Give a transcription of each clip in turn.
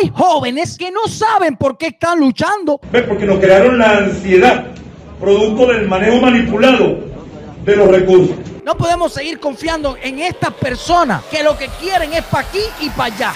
hay jóvenes que no saben por qué están luchando. Porque nos crearon la ansiedad, producto del manejo manipulado de los recursos. No podemos seguir confiando en estas personas que lo que quieren es para aquí y para allá.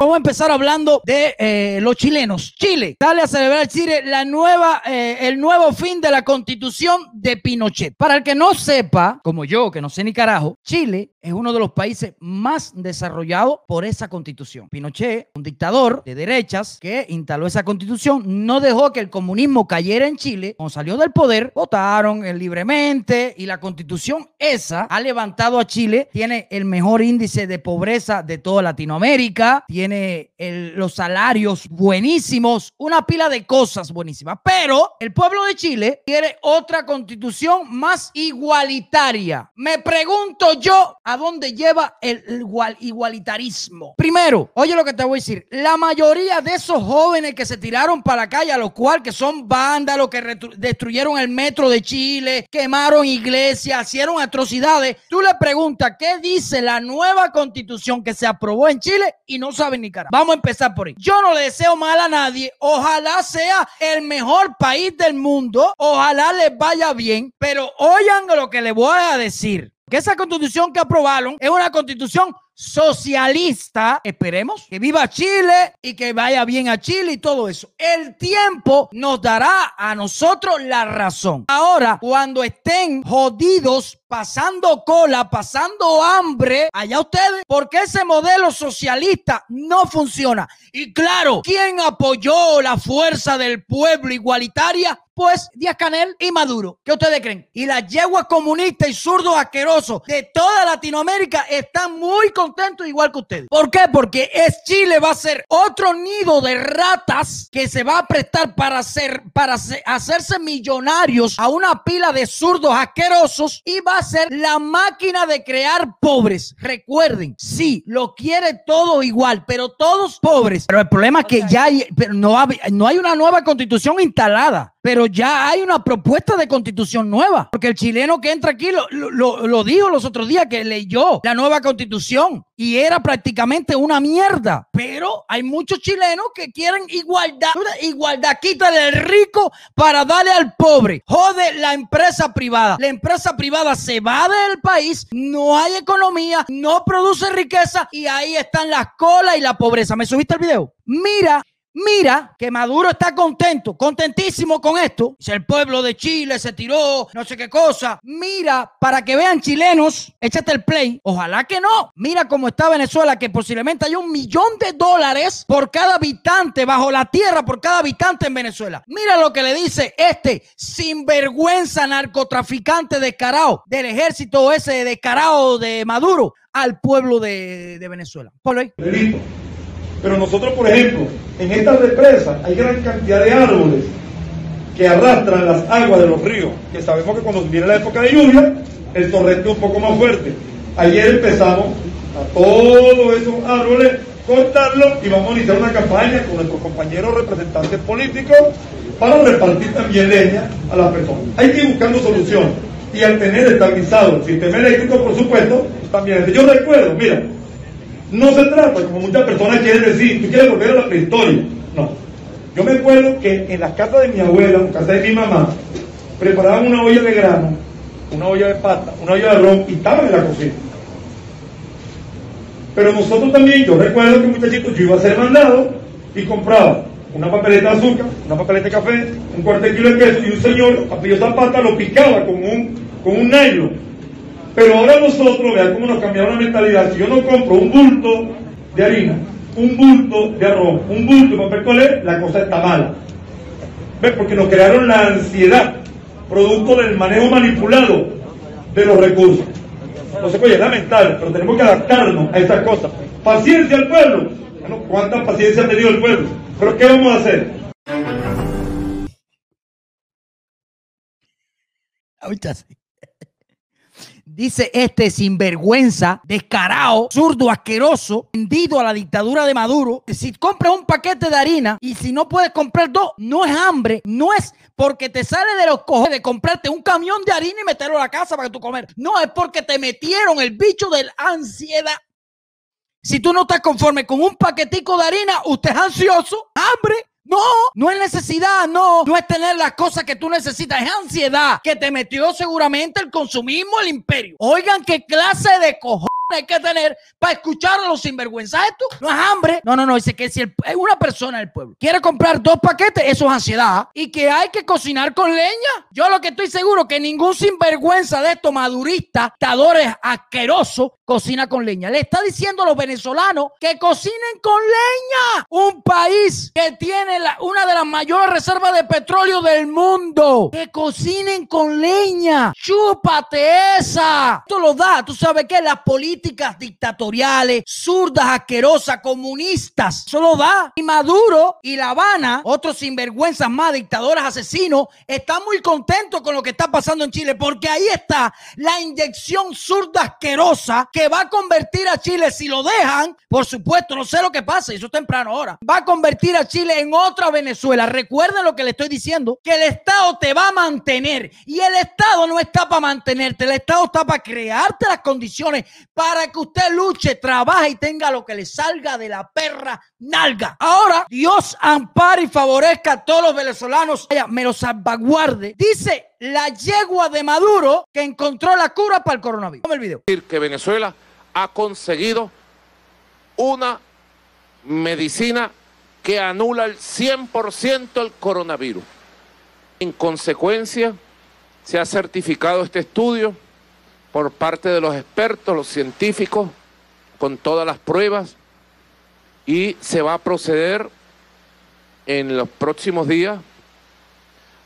Vamos a empezar hablando de eh, los chilenos. Chile, dale a celebrar Chile la nueva, eh, el nuevo fin de la constitución de Pinochet. Para el que no sepa, como yo, que no sé ni carajo, Chile es uno de los países más desarrollados por esa constitución. Pinochet, un dictador de derechas que instaló esa constitución, no dejó que el comunismo cayera en Chile. Cuando salió del poder, votaron libremente y la constitución esa ha levantado a Chile, tiene el mejor índice de pobreza de toda Latinoamérica, los salarios buenísimos, una pila de cosas buenísimas. Pero el pueblo de Chile quiere otra constitución más igualitaria. Me pregunto yo a dónde lleva el igualitarismo. Primero, oye lo que te voy a decir. La mayoría de esos jóvenes que se tiraron para la calle, a los cuales que son vándalos, que destruyeron el metro de Chile, quemaron iglesias, hicieron atrocidades, tú le preguntas qué dice la nueva constitución que se aprobó en Chile y no saben Vamos a empezar por ahí. Yo no le deseo mal a nadie. Ojalá sea el mejor país del mundo. Ojalá les vaya bien. Pero oigan lo que les voy a decir. Que esa constitución que aprobaron es una constitución socialista. Esperemos que viva Chile y que vaya bien a Chile y todo eso. El tiempo nos dará a nosotros la razón. Ahora, cuando estén jodidos, pasando cola, pasando hambre, allá ustedes, porque ese modelo socialista no funciona. Y claro, ¿quién apoyó la fuerza del pueblo igualitaria? Pues Díaz Canel y Maduro. ¿Qué ustedes creen? Y las yeguas comunistas y zurdos asquerosos de toda Latinoamérica están muy contentos igual que ustedes. ¿Por qué? Porque es Chile va a ser otro nido de ratas que se va a prestar para hacer para hacerse millonarios a una pila de zurdos asquerosos y va a ser la máquina de crear pobres. Recuerden, sí, lo quiere todo igual, pero todos pobres. Pero el problema es que ya hay, pero no, no hay una nueva constitución instalada pero ya hay una propuesta de constitución nueva, porque el chileno que entra aquí lo, dijo los otros días que leyó la nueva constitución y era prácticamente una mierda, pero hay muchos chilenos que quieren igualdad, igualdad, quita del rico para darle al pobre, jode la empresa privada, la empresa privada se va del país, no hay economía, no produce riqueza y ahí están las colas y la pobreza. ¿Me subiste el video? Mira Mira que Maduro está contento, contentísimo con esto. Si el pueblo de Chile se tiró, no sé qué cosa. Mira, para que vean chilenos, échate el play. Ojalá que no. Mira cómo está Venezuela, que posiblemente hay un millón de dólares por cada habitante bajo la tierra, por cada habitante en Venezuela. Mira lo que le dice este sinvergüenza narcotraficante descarado del ejército ese descarado de Maduro al pueblo de, Venezuela. Ponlo ahí. Pero nosotros, por ejemplo, en estas represas hay gran cantidad de árboles que arrastran las aguas de los ríos, que sabemos que cuando viene la época de lluvia, el torrente es un poco más fuerte. Ayer empezamos a todos esos árboles cortarlos y vamos a iniciar una campaña con nuestros compañeros representantes políticos para repartir también leña a las personas. Hay que ir buscando soluciones y al tener estabilizado el sistema eléctrico, por supuesto, también. Yo recuerdo, mira, no se trata, como muchas personas quieren decir, tú quieres volver a la prehistoria. No. Yo me acuerdo que en la casa de mi abuela, en casa de mi mamá, preparaban una olla de grano, una olla de pasta, una olla de ron y estaban en la cocina. Pero nosotros también, yo recuerdo que muchachitos, yo iba a ser mandado y compraba una papeleta de azúcar, una papeleta de café, un cuarto de kilo de queso y un señor, apellido Zapata, lo picaba con un, con un pero ahora nosotros, vean cómo nos cambiaron la mentalidad. Si yo no compro un bulto de harina, un bulto de arroz, un bulto de papel colé, la cosa está mala. ¿Ves? Porque nos crearon la ansiedad, producto del manejo manipulado de los recursos. Entonces, oye, es lamentable, pero tenemos que adaptarnos a estas cosas. Paciencia al pueblo. Bueno, ¿cuánta paciencia ha tenido el pueblo? Pero ¿qué vamos a hacer? Ahorita sí. Dice este sinvergüenza, descarado, zurdo, asqueroso, vendido a la dictadura de Maduro. Si compras un paquete de harina y si no puedes comprar dos, no es hambre, no es porque te sale de los cojones de comprarte un camión de harina y meterlo a la casa para que tú comer. No, es porque te metieron el bicho de la ansiedad. Si tú no estás conforme con un paquetico de harina, usted es ansioso, hambre. No, no es necesidad, no, no es tener las cosas que tú necesitas, es ansiedad que te metió seguramente el consumismo, el imperio. Oigan, qué clase de cojones hay que tener para escuchar a los sinvergüenzas esto. No es hambre. No, no, no. Dice que si una persona del pueblo quiere comprar dos paquetes, eso es ansiedad. Y que hay que cocinar con leña. Yo lo que estoy seguro que ningún sinvergüenza de estos maduristas, tadores asquerosos, cocina con leña. Le está diciendo a los venezolanos que cocinen con leña. Un país que tiene una de las mayores reservas de petróleo del mundo. Que cocinen con leña. Chúpate esa. Esto lo da. Tú sabes que la política políticas dictatoriales, zurdas, asquerosas, comunistas. Solo da. Y Maduro y La Habana, otros sinvergüenzas más, dictadores asesinos, están muy contentos con lo que está pasando en Chile, porque ahí está la inyección zurda asquerosa que va a convertir a Chile, si lo dejan, por supuesto, no sé lo que pasa, eso es temprano ahora, va a convertir a Chile en otra Venezuela. Recuerden lo que le estoy diciendo, que el Estado te va a mantener y el Estado no está para mantenerte, el Estado está para crearte las condiciones para para que usted luche, trabaje y tenga lo que le salga de la perra nalga. Ahora, Dios ampare y favorezca a todos los venezolanos, me lo salvaguarde. Dice la yegua de Maduro que encontró la cura para el coronavirus. Vamos el video. Que Venezuela ha conseguido una medicina que anula el 100% el coronavirus. En consecuencia, se ha certificado este estudio por parte de los expertos, los científicos, con todas las pruebas, y se va a proceder en los próximos días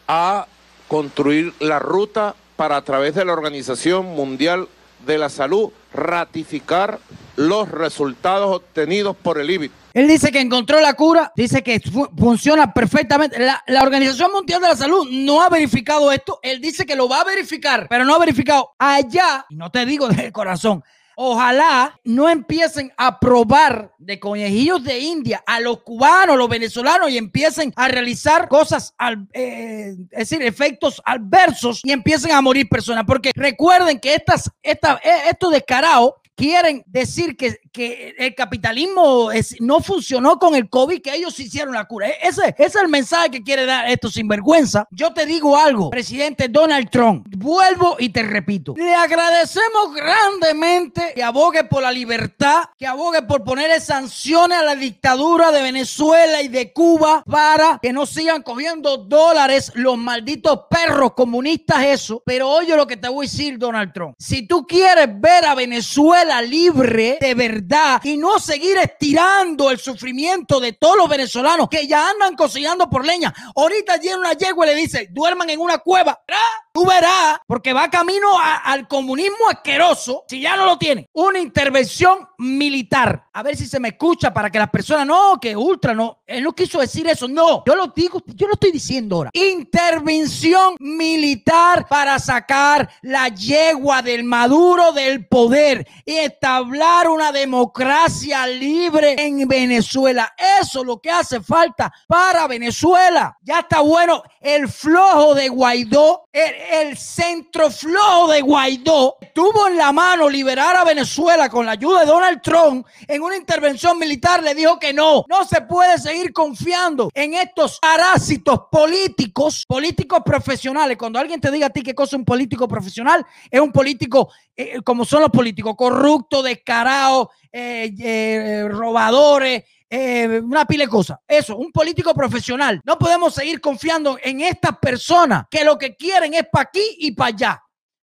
a construir la ruta para a través de la Organización Mundial de la Salud ratificar los resultados obtenidos por el IBIT. Él dice que encontró la cura, dice que funciona perfectamente. La, Organización Mundial de la Salud no ha verificado esto. Él dice que lo va a verificar, pero no ha verificado. Allá, no te digo de corazón, Ojalá no empiecen a probar de conejillos de India a los cubanos, los venezolanos y empiecen a realizar cosas, al, eh, es decir, efectos adversos y empiecen a morir personas. Porque recuerden que estas, esta, eh, esto descarado quieren decir que, que el capitalismo no funcionó con el COVID, que ellos hicieron la cura. E, ese, es el mensaje que quiere dar esto sinvergüenza. Yo te digo algo, presidente Donald Trump, vuelvo y te repito, le agradecemos grandemente que abogue por la libertad, que abogue por poner sanciones a la dictadura de Venezuela y de Cuba para que no sigan cogiendo dólares los malditos perros comunistas, eso. Pero oye lo que te voy a decir, Donald Trump. Si tú quieres ver a Venezuela, libre de verdad y no seguir estirando el sufrimiento de todos los venezolanos que ya andan cocinando por leña. Ahorita llega una yegua y le dice, duerman en una cueva. Tú verás, porque va camino al comunismo asqueroso, si ya no lo tiene. Una intervención militar. A ver si se me escucha para que las personas, no, que ultra, no. Él no quiso decir eso, no. Yo lo digo, yo lo estoy diciendo ahora. Intervención militar para sacar la yegua del Maduro del poder establecer una democracia libre en Venezuela. Eso es lo que hace falta para Venezuela. Ya está bueno el flojo de Guaidó, el, centro flojo de Guaidó, tuvo en la mano liberar a Venezuela con la ayuda de Donald Trump en una intervención militar. Le dijo que no, no se puede seguir confiando en estos parásitos políticos, políticos profesionales. Cuando alguien te diga a ti qué cosa es un político profesional, es un político eh, como son los políticos, corruptos, descarados, eh, eh, robadores, una pila de cosas. Eso, un político profesional. No podemos seguir confiando en estas personas que lo que quieren es para aquí y para allá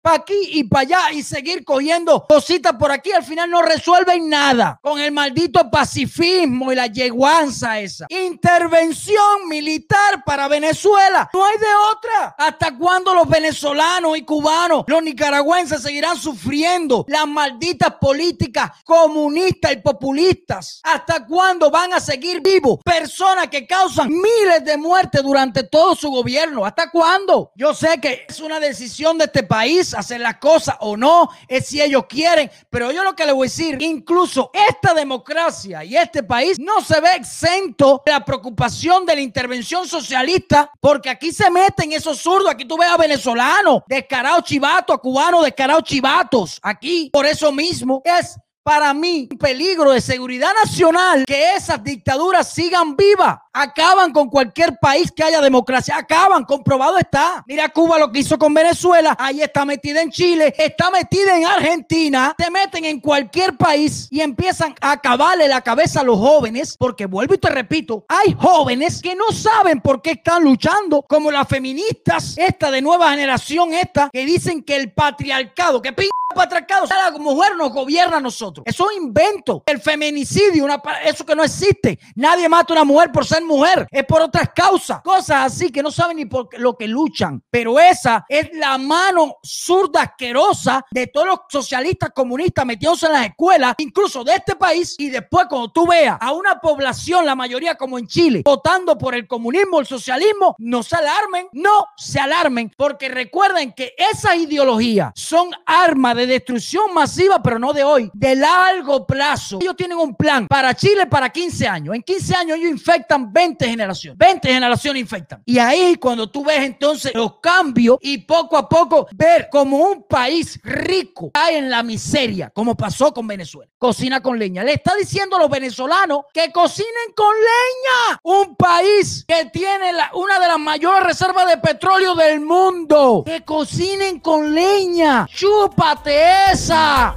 para aquí y para allá y seguir cogiendo cositas por aquí, al final no resuelven nada con el maldito pacifismo y la yeguanza esa. Intervención militar para Venezuela. No hay de otra. ¿Hasta cuándo los venezolanos y cubanos, los nicaragüenses seguirán sufriendo las malditas políticas comunistas y populistas? ¿Hasta cuándo van a seguir vivos personas que causan miles de muertes durante todo su gobierno? ¿Hasta cuándo? Yo sé que es una decisión de este país hacer las cosas o no, es si ellos quieren. Pero yo lo que le voy a decir, incluso esta democracia y este país no se ve exento de la preocupación de la intervención socialista, porque aquí se meten esos zurdos. Aquí tú ves a venezolanos descarados chivatos, a cubanos descarados chivatos. Aquí, por eso mismo, es para mí un peligro de seguridad nacional que esas dictaduras sigan vivas. Acaban con cualquier país que haya democracia. Acaban, comprobado está. Mira Cuba lo que hizo con Venezuela. Ahí está metida en Chile, está metida en Argentina. Te meten en cualquier país y empiezan a acabarle la cabeza a los jóvenes. Porque vuelvo y te repito, hay jóvenes que no saben por qué están luchando, como las feministas, esta de nueva generación, esta, que dicen que el patriarcado, que patriarcado, la mujer nos gobierna a nosotros. Eso es un invento. El feminicidio, eso que no existe. Nadie mata a una mujer por ser mujer. Es por otras causas. Cosas así que no saben ni por lo que luchan. Pero esa es la mano zurda asquerosa de todos los socialistas comunistas metidos en las escuelas, incluso de este país. Y después cuando tú veas a una población, la mayoría como en Chile, votando por el comunismo, el socialismo, no se alarmen, no se alarmen, porque recuerden que esas ideologías son armas de destrucción masiva, pero no de hoy, de largo plazo. Ellos tienen un plan para Chile para 15 años. En 15 años ellos infectan 20 generaciones. 20 generaciones infectan. Y ahí cuando tú ves entonces los cambios y poco a poco ver como un país rico cae en la miseria, como pasó con Venezuela. Cocina con leña. Le está diciendo a los venezolanos que cocinen con leña. Un país que tiene una de las mayores reservas de petróleo del mundo. Que cocinen con leña. Chúpate esa!